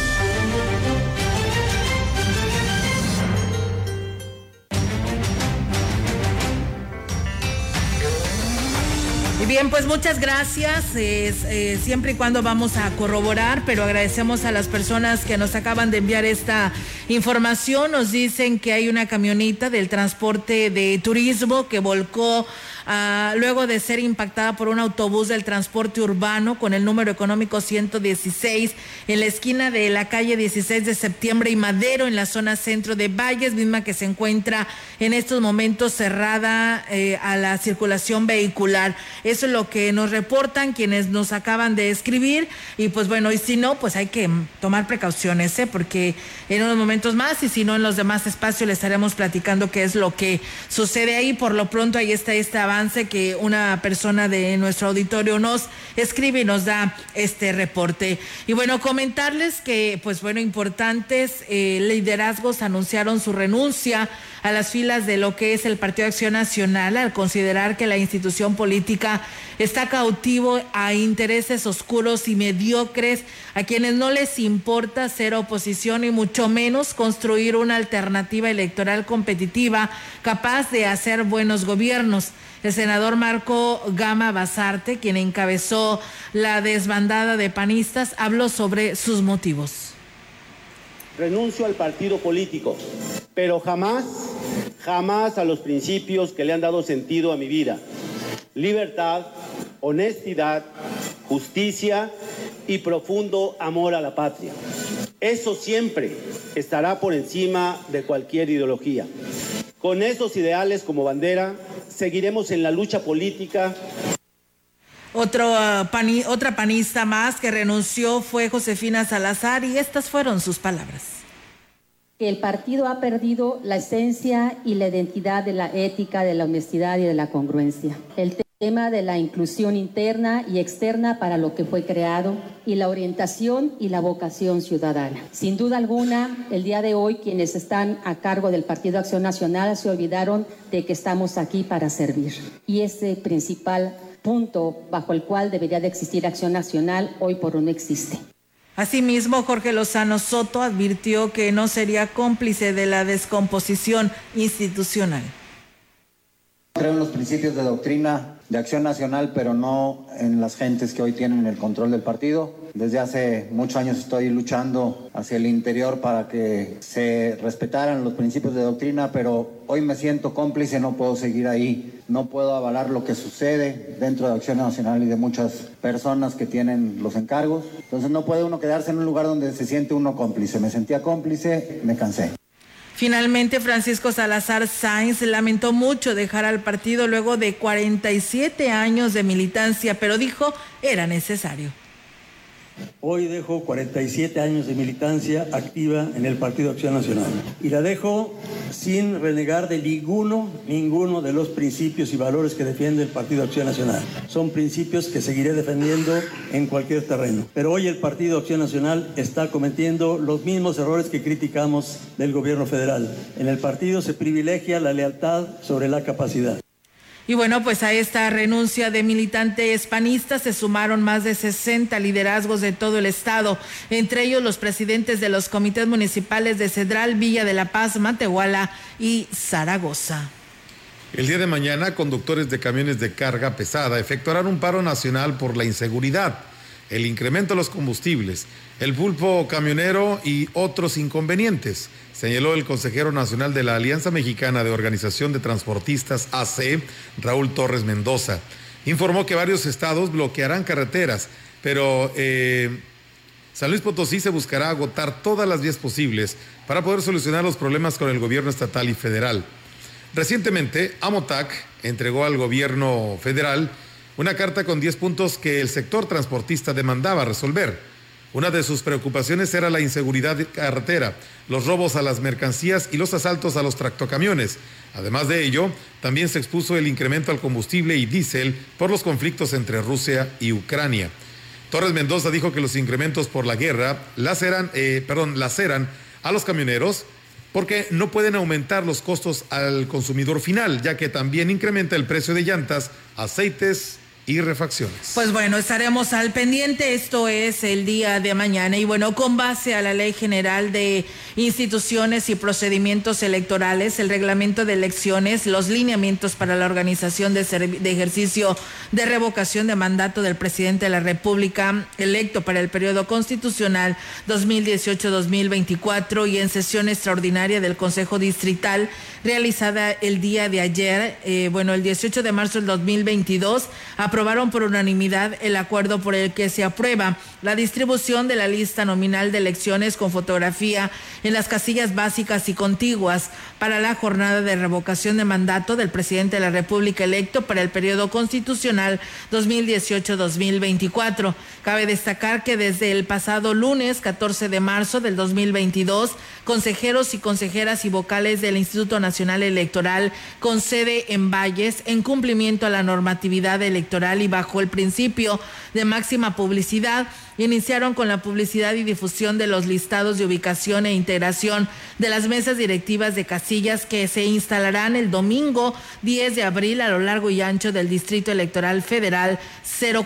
Y bien, pues muchas gracias. Eh, siempre y cuando vamos a corroborar, pero agradecemos a las personas que nos acaban de enviar esta información. Nos dicen que hay una camioneta del transporte de turismo que volcó Ah, luego de ser impactada por un autobús del transporte urbano con el número económico 116 en la esquina de la calle 16 de septiembre y Madero en la zona centro de Valles, misma que se encuentra en estos momentos cerrada eh, a la circulación vehicular. Eso es lo que nos reportan quienes nos acaban de escribir y pues bueno, y si no, pues hay que tomar precauciones, ¿eh? porque en unos momentos más y si no en los demás espacios le estaremos platicando qué es lo que sucede ahí. Por lo pronto ahí está esta que una persona de nuestro auditorio nos escribe y nos da este reporte. Y bueno, comentarles que, pues bueno, importantes eh, liderazgos anunciaron su renuncia a las filas de lo que es el Partido Acción Nacional al considerar que la institución política está cautivo a intereses oscuros y mediocres, a quienes no les importa ser oposición y mucho menos construir una alternativa electoral competitiva capaz de hacer buenos gobiernos. El senador Marco Gama Basarte, quien encabezó la desbandada de panistas, habló sobre sus motivos. Renuncio al partido político, pero jamás, jamás a los principios que le han dado sentido a mi vida. Libertad, honestidad, justicia y profundo amor a la patria. Eso siempre estará por encima de cualquier ideología. Con esos ideales como bandera, seguiremos en la lucha política. Otro, uh, otra panista más que renunció fue Josefina Salazar y estas fueron sus palabras. El partido ha perdido la esencia y la identidad de la ética, de la honestidad y de la congruencia. El tema de la inclusión interna y externa para lo que fue creado y la orientación y la vocación ciudadana. Sin duda alguna, el día de hoy quienes están a cargo del Partido Acción Nacional se olvidaron de que estamos aquí para servir. Y ese principal punto bajo el cual debería de existir Acción Nacional hoy por hoy no existe. Asimismo, Jorge Lozano Soto advirtió que no sería cómplice de la descomposición institucional. Creo en los principios de doctrina de acción nacional, pero no en las gentes que hoy tienen el control del partido. Desde hace muchos años estoy luchando hacia el interior para que se respetaran los principios de doctrina, pero hoy me siento cómplice, no puedo seguir ahí, no puedo avalar lo que sucede dentro de Acción Nacional y de muchas personas que tienen los encargos. Entonces no puede uno quedarse en un lugar donde se siente uno cómplice. Me sentía cómplice, me cansé. Finalmente, Francisco Salazar Sáenz lamentó mucho dejar al partido luego de 47 años de militancia, pero dijo era necesario. Hoy dejo 47 años de militancia activa en el Partido Acción Nacional y la dejo sin renegar de ninguno, ninguno de los principios y valores que defiende el Partido Acción Nacional. Son principios que seguiré defendiendo en cualquier terreno. Pero hoy el Partido Acción Nacional está cometiendo los mismos errores que criticamos del gobierno federal. En el partido se privilegia la lealtad sobre la capacidad. Y bueno, pues a esta renuncia de militantes panistas se sumaron más de 60 liderazgos de todo el estado, entre ellos los presidentes de los comités municipales de Cedral, Villa de la Paz, Matehuala y Zaragoza. El día de mañana, conductores de camiones de carga pesada efectuarán un paro nacional por la inseguridad, el incremento de los combustibles, el pulpo camionero y otros inconvenientes señaló el consejero nacional de la Alianza Mexicana de Organización de Transportistas AC, Raúl Torres Mendoza. Informó que varios estados bloquearán carreteras, pero eh, San Luis Potosí se buscará agotar todas las vías posibles para poder solucionar los problemas con el gobierno estatal y federal. Recientemente, Amotac entregó al gobierno federal una carta con 10 puntos que el sector transportista demandaba resolver. Una de sus preocupaciones era la inseguridad de carretera, los robos a las mercancías y los asaltos a los tractocamiones. Además de ello, también se expuso el incremento al combustible y diésel por los conflictos entre Rusia y Ucrania. Torres Mendoza dijo que los incrementos por la guerra laceran, eh, perdón, laceran a los camioneros porque no pueden aumentar los costos al consumidor final, ya que también incrementa el precio de llantas, aceites y refacciones. Pues bueno, estaremos al pendiente. Esto es el día de mañana. Y bueno, con base a la Ley General de Instituciones y Procedimientos Electorales, el reglamento de elecciones, los lineamientos para la organización de, de ejercicio de revocación de mandato del presidente de la República electo para el periodo constitucional 2018-2024 y en sesión extraordinaria del Consejo Distrital realizada el día de ayer, eh, bueno, el 18 de marzo del 2022, aprobaron por unanimidad el acuerdo por el que se aprueba la distribución de la lista nominal de elecciones con fotografía en las casillas básicas y contiguas para la jornada de revocación de mandato del presidente de la República electo para el periodo constitucional 2018-2024. Cabe destacar que desde el pasado lunes 14 de marzo del 2022, consejeros y consejeras y vocales del Instituto Nacional Electoral con sede en Valles, en cumplimiento a la normatividad electoral y bajo el principio de máxima publicidad, iniciaron con la publicidad y difusión de los listados de ubicación e integración de las mesas directivas de casillas que se instalarán el domingo 10 de abril a lo largo y ancho del Distrito Electoral Federal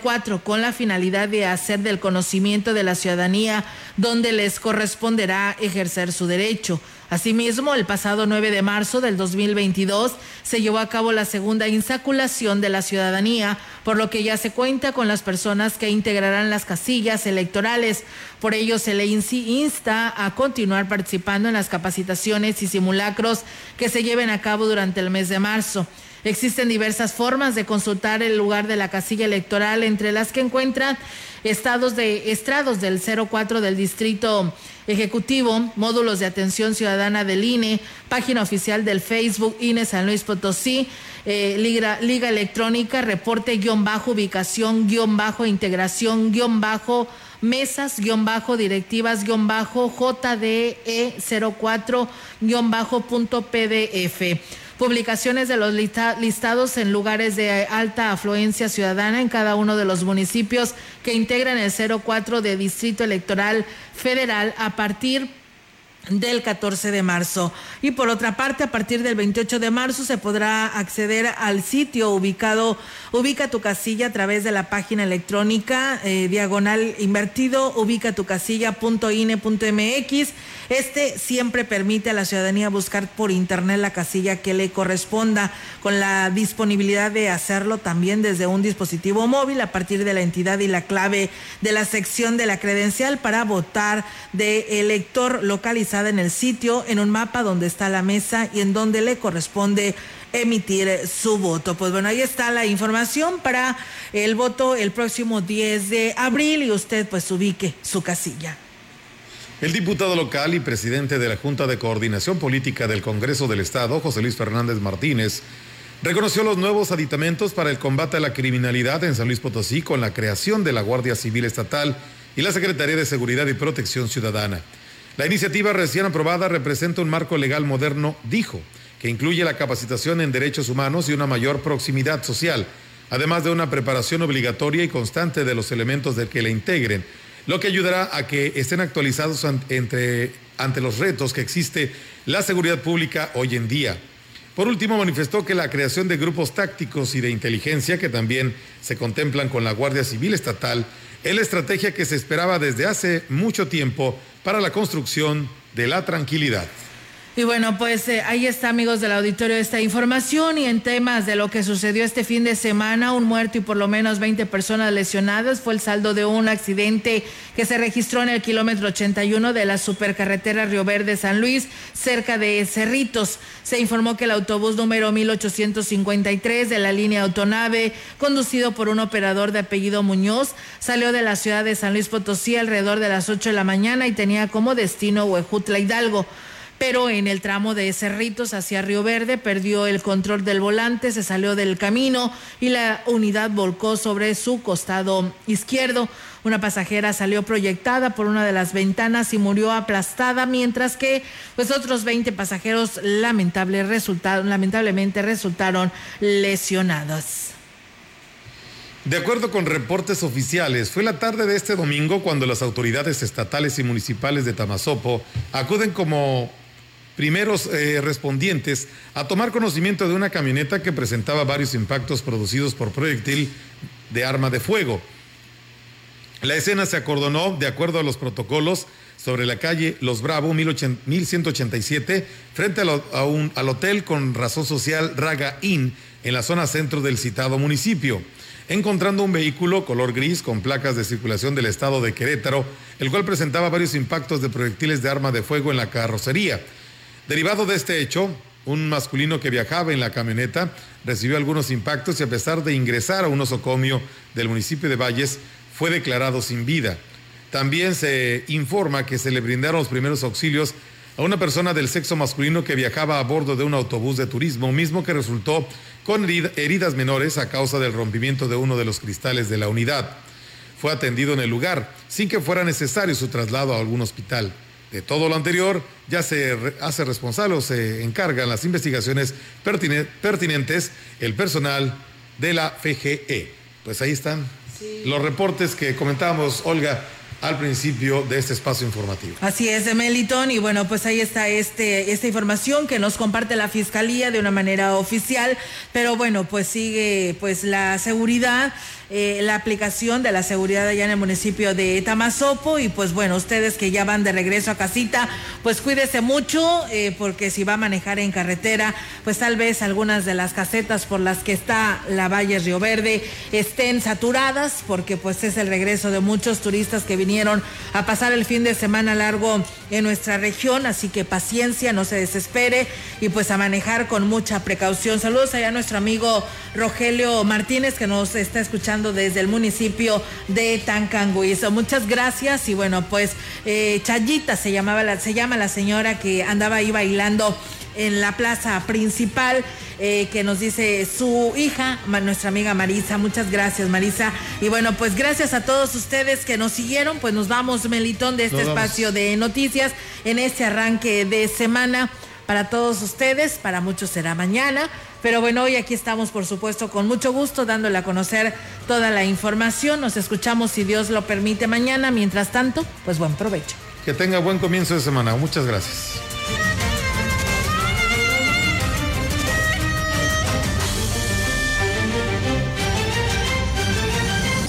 04 con la finalidad de hacer del conocimiento de la ciudadanía donde les corresponderá ejercer su derecho. Asimismo, el pasado 9 de marzo del 2022 se llevó a cabo la segunda insaculación de la ciudadanía, por lo que ya se cuenta con las personas que integrarán las casillas electorales. Por ello, se le insta a continuar participando en las capacitaciones y simulacros que se lleven a cabo durante el mes de marzo. Existen diversas formas de consultar el lugar de la casilla electoral, entre las que encuentran estados de estrados del 04 del distrito ejecutivo, módulos de atención ciudadana del INE, página oficial del Facebook INE San Luis Potosí, eh, Liga, Electrónica, reporte guion bajo, ubicación guion bajo, integración guion bajo, mesas guion bajo, directivas guion bajo, JDE 04 guion bajo punto PDF publicaciones de los listados en lugares de alta afluencia ciudadana en cada uno de los municipios que integran el 04 de Distrito Electoral Federal a partir del 14 de marzo. Y por otra parte, a partir del 28 de marzo se podrá acceder al sitio ubicado, ubica tu casilla a través de la página electrónica eh, diagonal invertido, ubica tu casilla.ine.mx. Este siempre permite a la ciudadanía buscar por internet la casilla que le corresponda, con la disponibilidad de hacerlo también desde un dispositivo móvil a partir de la entidad y la clave de la sección de la credencial para votar de elector localizado en el sitio, en un mapa donde está la mesa y en donde le corresponde emitir su voto. Pues bueno, ahí está la información para el voto el próximo 10 de abril y usted pues ubique su casilla. El diputado local y presidente de la Junta de Coordinación Política del Congreso del Estado, José Luis Fernández Martínez, reconoció los nuevos aditamentos para el combate a la criminalidad en San Luis Potosí con la creación de la Guardia Civil Estatal y la Secretaría de Seguridad y Protección Ciudadana. La iniciativa recién aprobada representa un marco legal moderno, dijo, que incluye la capacitación en derechos humanos y una mayor proximidad social, además de una preparación obligatoria y constante de los elementos del que la integren, lo que ayudará a que estén actualizados ante, ante los retos que existe la seguridad pública hoy en día. Por último, manifestó que la creación de grupos tácticos y de inteligencia, que también se contemplan con la Guardia Civil Estatal, es la estrategia que se esperaba desde hace mucho tiempo para la construcción de la tranquilidad. Y bueno, pues eh, ahí está, amigos del auditorio, esta información. Y en temas de lo que sucedió este fin de semana, un muerto y por lo menos 20 personas lesionadas. Fue el saldo de un accidente que se registró en el kilómetro 81 de la supercarretera Río Verde San Luis, cerca de Cerritos. Se informó que el autobús número 1853 de la línea Autonave, conducido por un operador de apellido Muñoz, salió de la ciudad de San Luis Potosí alrededor de las 8 de la mañana y tenía como destino Huejutla Hidalgo pero en el tramo de Cerritos hacia Río Verde perdió el control del volante, se salió del camino y la unidad volcó sobre su costado izquierdo. Una pasajera salió proyectada por una de las ventanas y murió aplastada, mientras que pues otros 20 pasajeros lamentable resultaron, lamentablemente resultaron lesionados. De acuerdo con reportes oficiales, fue la tarde de este domingo cuando las autoridades estatales y municipales de Tamazopo acuden como primeros eh, respondientes a tomar conocimiento de una camioneta que presentaba varios impactos producidos por proyectil de arma de fuego. La escena se acordonó de acuerdo a los protocolos sobre la calle Los Bravo 1187 frente al hotel con razón social Raga Inn en la zona centro del citado municipio, encontrando un vehículo color gris con placas de circulación del estado de Querétaro, el cual presentaba varios impactos de proyectiles de arma de fuego en la carrocería. Derivado de este hecho, un masculino que viajaba en la camioneta recibió algunos impactos y a pesar de ingresar a un osocomio del municipio de Valles, fue declarado sin vida. También se informa que se le brindaron los primeros auxilios a una persona del sexo masculino que viajaba a bordo de un autobús de turismo, mismo que resultó con heridas menores a causa del rompimiento de uno de los cristales de la unidad. Fue atendido en el lugar, sin que fuera necesario su traslado a algún hospital. De todo lo anterior, ya se hace responsable o se encargan las investigaciones pertinentes el personal de la FGE. Pues ahí están los reportes que comentábamos, Olga, al principio de este espacio informativo. Así es, Meliton, y bueno, pues ahí está este, esta información que nos comparte la Fiscalía de una manera oficial, pero bueno, pues sigue pues la seguridad eh, la aplicación de la seguridad allá en el municipio de Tamazopo y pues bueno, ustedes que ya van de regreso a casita, pues cuídese mucho eh, porque si va a manejar en carretera, pues tal vez algunas de las casetas por las que está la Valle Río Verde estén saturadas porque pues es el regreso de muchos turistas que vinieron a pasar el fin de semana largo en nuestra región, así que paciencia, no se desespere y pues a manejar con mucha precaución. Saludos allá a nuestro amigo Rogelio Martínez que nos está escuchando desde el municipio de Tancanguizo. Muchas gracias y bueno, pues eh, Chayita se llamaba la, se llama la señora que andaba ahí bailando en la plaza principal, eh, que nos dice su hija, nuestra amiga Marisa. Muchas gracias, Marisa. Y bueno, pues gracias a todos ustedes que nos siguieron. Pues nos vamos, Melitón, de este espacio de noticias en este arranque de semana para todos ustedes. Para muchos será mañana. Pero bueno, hoy aquí estamos, por supuesto, con mucho gusto dándole a conocer toda la información. Nos escuchamos, si Dios lo permite, mañana. Mientras tanto, pues buen provecho. Que tenga buen comienzo de semana. Muchas gracias.